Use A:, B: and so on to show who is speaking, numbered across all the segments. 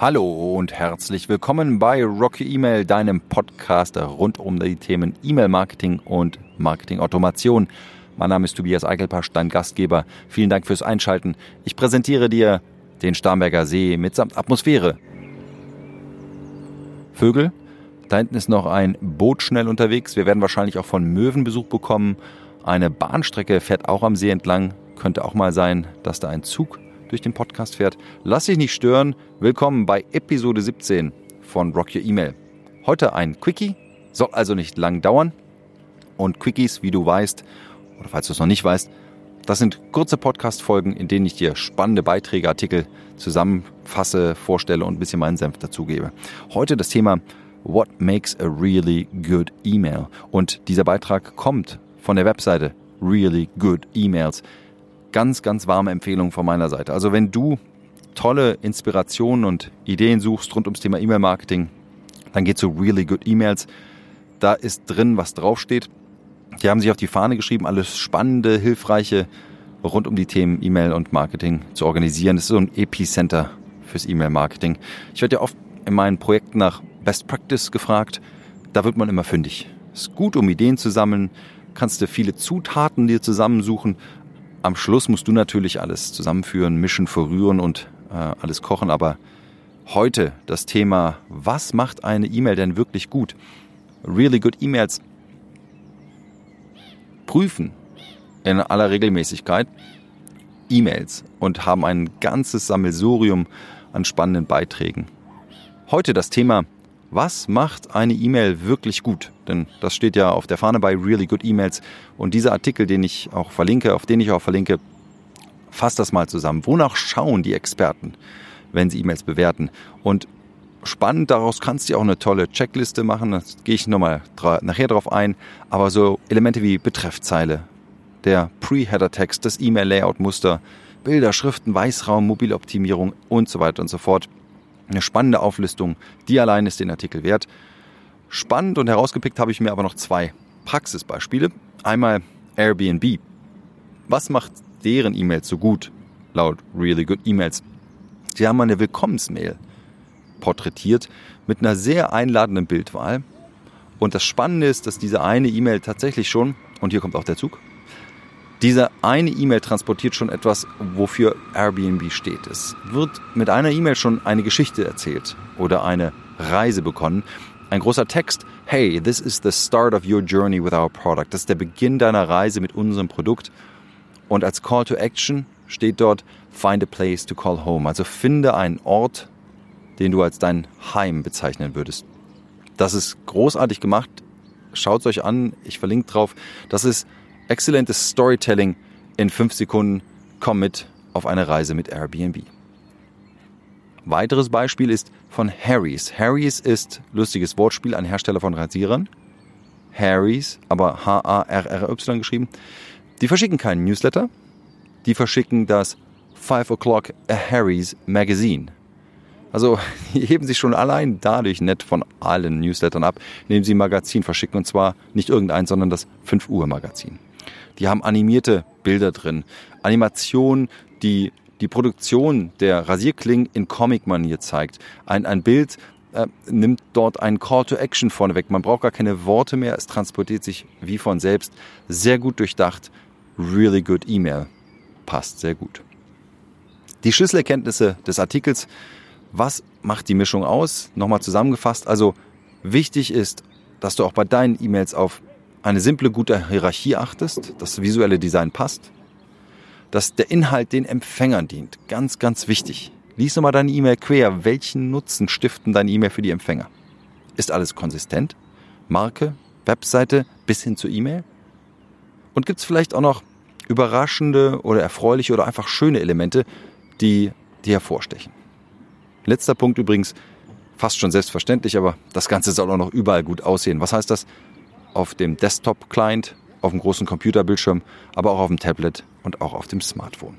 A: Hallo und herzlich willkommen bei Rocky Email, deinem Podcast rund um die Themen E-Mail-Marketing und Marketing-Automation. Mein Name ist Tobias Eichelpasch, dein Gastgeber. Vielen Dank fürs Einschalten. Ich präsentiere dir den Starnberger See mitsamt Atmosphäre. Vögel, da hinten ist noch ein Boot schnell unterwegs. Wir werden wahrscheinlich auch von Möwen Besuch bekommen. Eine Bahnstrecke fährt auch am See entlang. Könnte auch mal sein, dass da ein Zug durch den Podcast fährt. Lass dich nicht stören. Willkommen bei Episode 17 von Rock Your Email. Heute ein Quickie, soll also nicht lang dauern. Und Quickies, wie du weißt, oder falls du es noch nicht weißt, das sind kurze Podcast-Folgen, in denen ich dir spannende Beiträge, Artikel zusammenfasse, vorstelle und ein bisschen meinen Senf dazugebe. Heute das Thema What makes a really good email? Und dieser Beitrag kommt von der Webseite Really Good Emails ganz, ganz warme Empfehlung von meiner Seite. Also wenn du tolle Inspirationen und Ideen suchst rund ums Thema E-Mail-Marketing, dann geh zu Really Good Emails. Da ist drin, was draufsteht. Die haben sich auf die Fahne geschrieben, alles spannende, hilfreiche rund um die Themen E-Mail und Marketing zu organisieren. Das ist so ein Epicenter fürs E-Mail-Marketing. Ich werde ja oft in meinen Projekten nach Best Practice gefragt. Da wird man immer fündig. Ist gut, um Ideen zu sammeln. Kannst du viele Zutaten dir zusammensuchen am Schluss musst du natürlich alles zusammenführen, mischen, verrühren und äh, alles kochen. Aber heute das Thema, was macht eine E-Mail denn wirklich gut? Really good E-Mails prüfen in aller Regelmäßigkeit E-Mails und haben ein ganzes Sammelsurium an spannenden Beiträgen. Heute das Thema was macht eine E-Mail wirklich gut? Denn das steht ja auf der Fahne bei Really Good E-Mails. Und dieser Artikel, den ich auch verlinke, auf den ich auch verlinke, fasst das mal zusammen. Wonach schauen die Experten, wenn sie E-Mails bewerten? Und spannend, daraus kannst du auch eine tolle Checkliste machen. Da gehe ich nochmal nachher drauf ein. Aber so Elemente wie Betreffzeile, der Pre-Header-Text, das E-Mail-Layout-Muster, Bilder, Schriften, Weißraum, Mobiloptimierung und so weiter und so fort eine spannende Auflistung, die allein ist den Artikel wert. Spannend und herausgepickt habe ich mir aber noch zwei Praxisbeispiele. Einmal Airbnb. Was macht deren E-Mails so gut, laut Really Good E-Mails? Sie haben eine Willkommensmail porträtiert mit einer sehr einladenden Bildwahl. Und das Spannende ist, dass diese eine E-Mail tatsächlich schon, und hier kommt auch der Zug, diese eine E-Mail transportiert schon etwas, wofür Airbnb steht. Es wird mit einer E-Mail schon eine Geschichte erzählt oder eine Reise begonnen. Ein großer Text, hey, this is the start of your journey with our product. Das ist der Beginn deiner Reise mit unserem Produkt. Und als Call to Action steht dort, find a place to call home. Also finde einen Ort, den du als dein Heim bezeichnen würdest. Das ist großartig gemacht. Schaut es euch an. Ich verlinke drauf. Das ist Exzellentes Storytelling in fünf Sekunden. Komm mit auf eine Reise mit Airbnb. Weiteres Beispiel ist von Harry's. Harry's ist, lustiges Wortspiel, ein Hersteller von Rasierern. Harry's, aber H-A-R-R-Y geschrieben. Die verschicken keinen Newsletter. Die verschicken das 5 O'Clock Harry's Magazine. Also, die heben sich schon allein dadurch nett von allen Newslettern ab, indem sie ein Magazin verschicken. Und zwar nicht irgendein, sondern das 5 Uhr Magazin. Die haben animierte Bilder drin. Animationen, die die Produktion der Rasierklingen in Comic-Manier zeigt. Ein, ein Bild äh, nimmt dort einen Call to Action vorneweg. Man braucht gar keine Worte mehr. Es transportiert sich wie von selbst. Sehr gut durchdacht. Really good E-Mail. Passt sehr gut. Die Schlüsselerkenntnisse des Artikels. Was macht die Mischung aus? Nochmal zusammengefasst. Also wichtig ist, dass du auch bei deinen E-Mails auf eine simple, gute Hierarchie achtest, das visuelle Design passt, dass der Inhalt den Empfängern dient. Ganz, ganz wichtig. Lies nochmal deine E-Mail quer. Welchen Nutzen stiften deine E-Mail für die Empfänger? Ist alles konsistent? Marke, Webseite bis hin zur E-Mail? Und gibt es vielleicht auch noch überraschende oder erfreuliche oder einfach schöne Elemente, die, die hervorstechen? Letzter Punkt übrigens, fast schon selbstverständlich, aber das Ganze soll auch noch überall gut aussehen. Was heißt das? Auf dem Desktop-Client, auf dem großen Computerbildschirm, aber auch auf dem Tablet und auch auf dem Smartphone.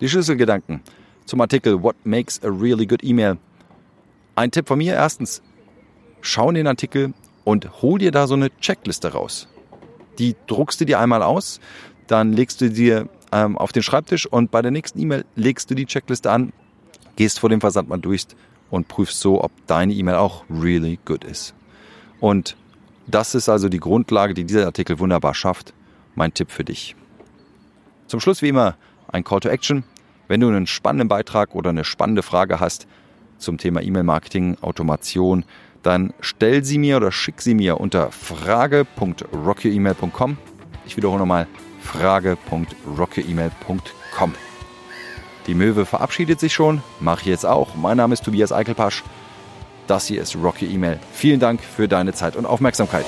A: Die Schlüsselgedanken zum Artikel What Makes a Really Good Email. Ein Tipp von mir erstens, schau in den Artikel und hol dir da so eine Checkliste raus. Die druckst du dir einmal aus, dann legst du dir ähm, auf den Schreibtisch und bei der nächsten E-Mail legst du die Checkliste an, gehst vor dem Versandmann durch und prüfst so, ob deine E-Mail auch really good ist. Und das ist also die Grundlage, die dieser Artikel wunderbar schafft. Mein Tipp für dich. Zum Schluss wie immer ein Call to Action. Wenn du einen spannenden Beitrag oder eine spannende Frage hast zum Thema E-Mail-Marketing, Automation, dann stell sie mir oder schick sie mir unter frage.rockyemail.com. Ich wiederhole nochmal frage.rockyemail.com. Die Möwe verabschiedet sich schon, mache ich jetzt auch. Mein Name ist Tobias Eichelpasch. Das hier ist Rocky Email. Vielen Dank für deine Zeit und Aufmerksamkeit.